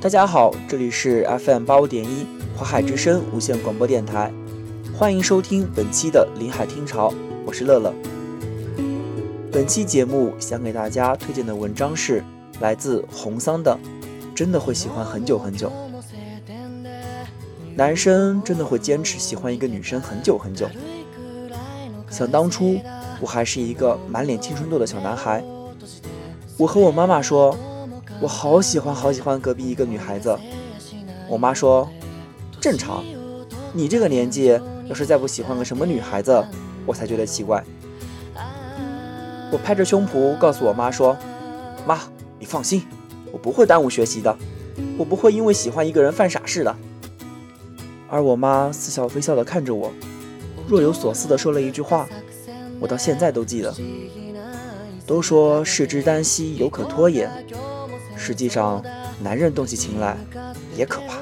大家好，这里是 FM 八五点一华海之声无线广播电台，欢迎收听本期的临海听潮，我是乐乐。本期节目想给大家推荐的文章是来自红桑的《真的会喜欢很久很久》。男生真的会坚持喜欢一个女生很久很久。想当初，我还是一个满脸青春痘的小男孩，我和我妈妈说。我好喜欢好喜欢隔壁一个女孩子，我妈说，正常，你这个年纪要是再不喜欢个什么女孩子，我才觉得奇怪。我拍着胸脯告诉我妈说，妈，你放心，我不会耽误学习的，我不会因为喜欢一个人犯傻事的。而我妈似笑非笑的看着我，若有所思的说了一句话，我到现在都记得。都说事之耽兮，犹可拖延。实际上，男人动起情来也可怕。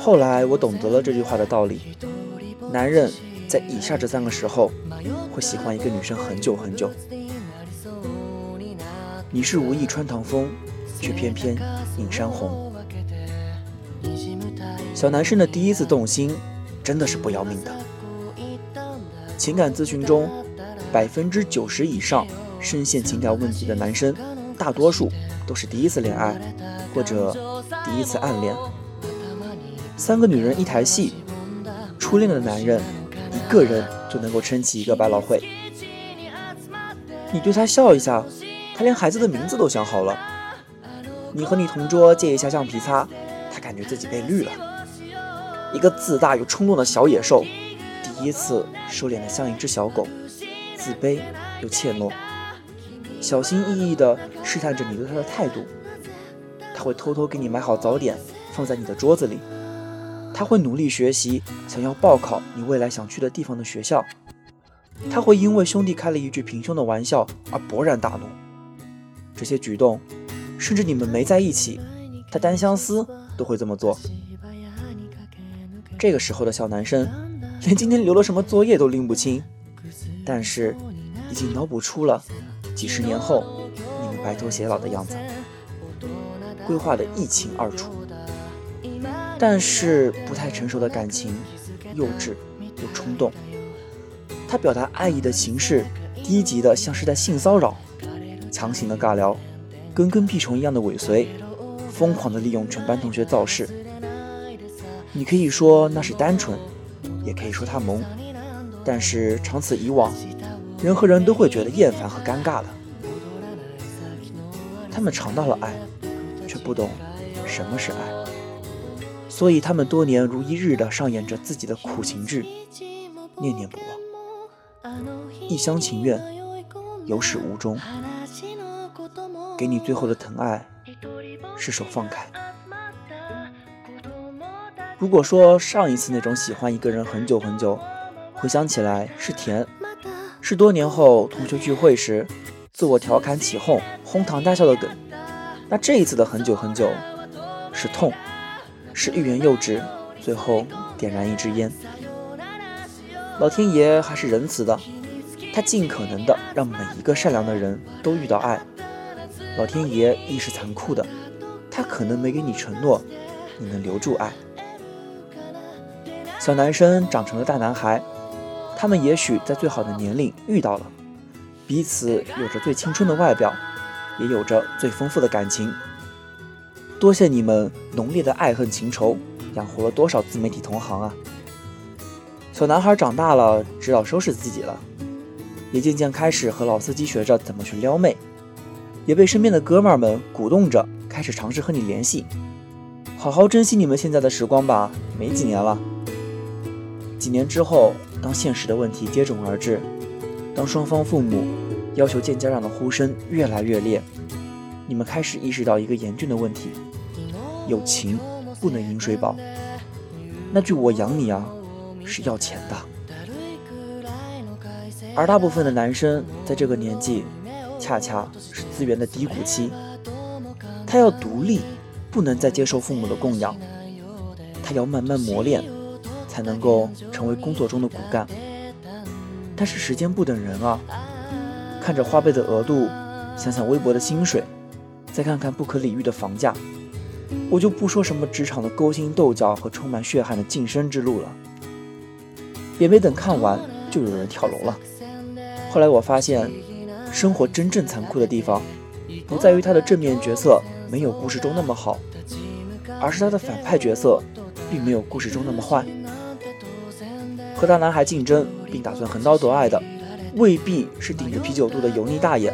后来我懂得了这句话的道理：男人在以下这三个时候会喜欢一个女生很久很久。你是无意穿堂风，却偏偏映山红。小男生的第一次动心，真的是不要命的。情感咨询中，百分之九十以上深陷情感问题的男生。大多数都是第一次恋爱，或者第一次暗恋。三个女人一台戏，初恋的男人一个人就能够撑起一个百老汇。你对他笑一下，他连孩子的名字都想好了。你和你同桌借一下橡皮擦，他感觉自己被绿了。一个自大又冲动的小野兽，第一次收敛的像一只小狗，自卑又怯懦。小心翼翼地试探着你对他的态度，他会偷偷给你买好早点放在你的桌子里，他会努力学习，想要报考你未来想去的地方的学校，他会因为兄弟开了一句平胸的玩笑而勃然大怒。这些举动，甚至你们没在一起，他单相思都会这么做。这个时候的小男生，连今天留了什么作业都拎不清，但是已经脑补出了。几十年后，你们白头偕老的样子，规划的一清二楚。但是不太成熟的感情，幼稚又冲动。他表达爱意的形式，低级的像是在性骚扰，强行的尬聊，跟跟屁虫一样的尾随，疯狂的利用全班同学造势。你可以说那是单纯，也可以说他萌，但是长此以往。人和人都会觉得厌烦和尴尬的。他们尝到了爱，却不懂什么是爱，所以他们多年如一日的上演着自己的苦情剧，念念不忘，一厢情愿，有始无终。给你最后的疼爱，是手放开。如果说上一次那种喜欢一个人很久很久，回想起来是甜。是多年后同学聚会时，自我调侃起哄、哄堂大笑的梗。那这一次的很久很久，是痛，是欲言又止，最后点燃一支烟。老天爷还是仁慈的，他尽可能的让每一个善良的人都遇到爱。老天爷亦是残酷的，他可能没给你承诺，你能留住爱。小男生长成了大男孩。他们也许在最好的年龄遇到了，彼此有着最青春的外表，也有着最丰富的感情。多谢你们浓烈的爱恨情仇，养活了多少自媒体同行啊！小男孩长大了，知道收拾自己了，也渐渐开始和老司机学着怎么去撩妹，也被身边的哥们儿们鼓动着开始尝试和你联系。好好珍惜你们现在的时光吧，没几年了。几年之后。当现实的问题接踵而至，当双方父母要求见家长的呼声越来越烈，你们开始意识到一个严峻的问题：友情不能饮水饱。那句“我养你啊”是要钱的。而大部分的男生在这个年纪，恰恰是资源的低谷期，他要独立，不能再接受父母的供养，他要慢慢磨练。才能够成为工作中的骨干，但是时间不等人啊！看着花呗的额度，想想微薄的薪水，再看看不可理喻的房价，我就不说什么职场的勾心斗角和充满血汗的晋升之路了。也没等看完，就有人跳楼了。后来我发现，生活真正残酷的地方，不在于他的正面角色没有故事中那么好，而是他的反派角色并没有故事中那么坏。和大男孩竞争并打算横刀夺爱的，未必是顶着啤酒肚的油腻大爷，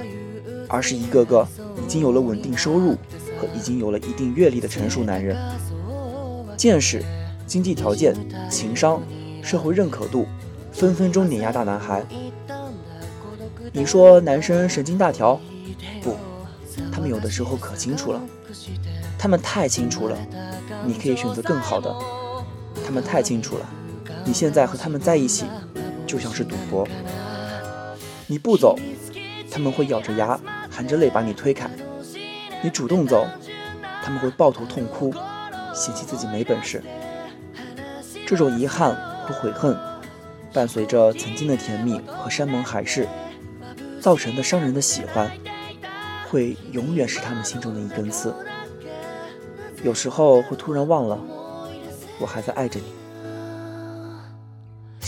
而是一个个已经有了稳定收入和已经有了一定阅历的成熟男人，见识、经济条件、情商。社会认可度分分钟碾压大男孩。你说男生神经大条？不，他们有的时候可清楚了，他们太清楚了。你可以选择更好的，他们太清楚了。你现在和他们在一起，就像是赌博。你不走，他们会咬着牙含着泪把你推开；你主动走，他们会抱头痛哭，嫌弃自己没本事。这种遗憾。和悔恨，伴随着曾经的甜蜜和山盟海誓，造成的伤人的喜欢，会永远是他们心中的一根刺。有时候会突然忘了，我还在爱着你。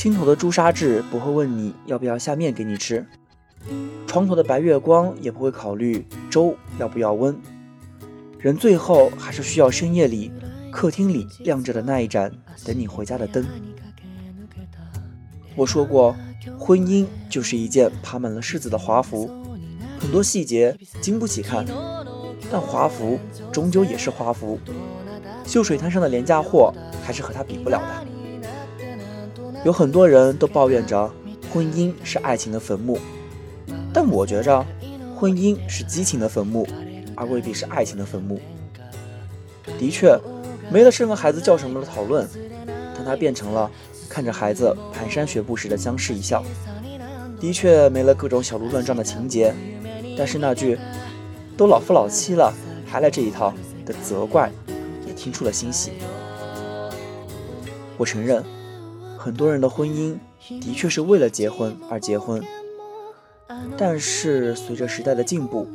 心头的朱砂痣不会问你要不要下面给你吃，床头的白月光也不会考虑粥要不要温。人最后还是需要深夜里客厅里亮着的那一盏等你回家的灯。我说过，婚姻就是一件爬满了虱子的华服，很多细节经不起看，但华服终究也是华服，秀水滩上的廉价货还是和它比不了的。有很多人都抱怨着婚姻是爱情的坟墓，但我觉着婚姻是激情的坟墓，而未必是爱情的坟墓。的确，没了生个孩子叫什么的讨论，但它变成了。看着孩子蹒跚学步时的相视一笑，的确没了各种小鹿乱撞的情节，但是那句“都老夫老妻了，还来这一套”的责怪，也听出了欣喜。我承认，很多人的婚姻的确是为了结婚而结婚，但是随着时代的进步，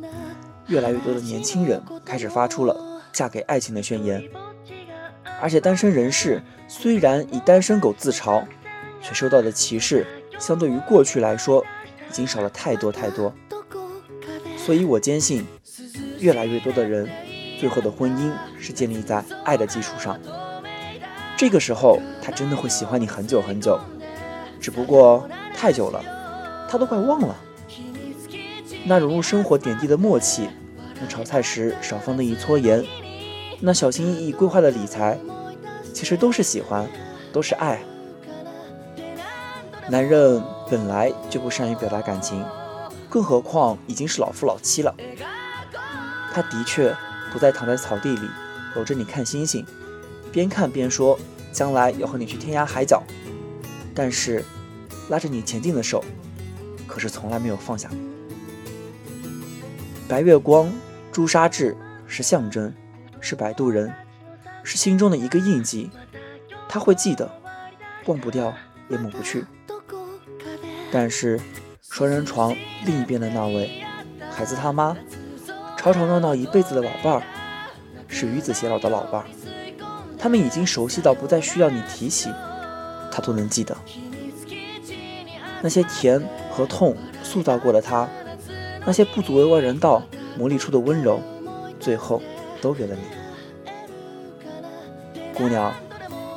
越来越多的年轻人开始发出了嫁给爱情的宣言。而且单身人士虽然以单身狗自嘲，却受到的歧视相对于过去来说已经少了太多太多。所以我坚信，越来越多的人最后的婚姻是建立在爱的基础上。这个时候，他真的会喜欢你很久很久，只不过太久了，他都快忘了那融入生活点滴的默契，那炒菜时少放的一撮盐。那小心翼翼规划的理财，其实都是喜欢，都是爱。男人本来就不善于表达感情，更何况已经是老夫老妻了。他的确不再躺在草地里搂着你看星星，边看边说将来要和你去天涯海角，但是拉着你前进的手，可是从来没有放下。白月光、朱砂痣是象征。是摆渡人，是心中的一个印记，他会记得，忘不掉也抹不去。但是双人床另一边的那位，孩子他妈，吵吵闹闹一辈子的老伴儿，是与子偕老的老伴儿，他们已经熟悉到不再需要你提起，他都能记得。那些甜和痛塑造过的他，那些不足为外人道磨砺出的温柔，最后。都给了你，姑娘。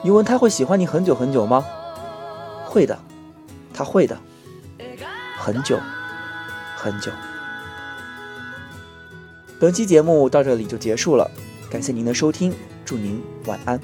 你问他会喜欢你很久很久吗？会的，他会的，很久很久。本期节目到这里就结束了，感谢您的收听，祝您晚安。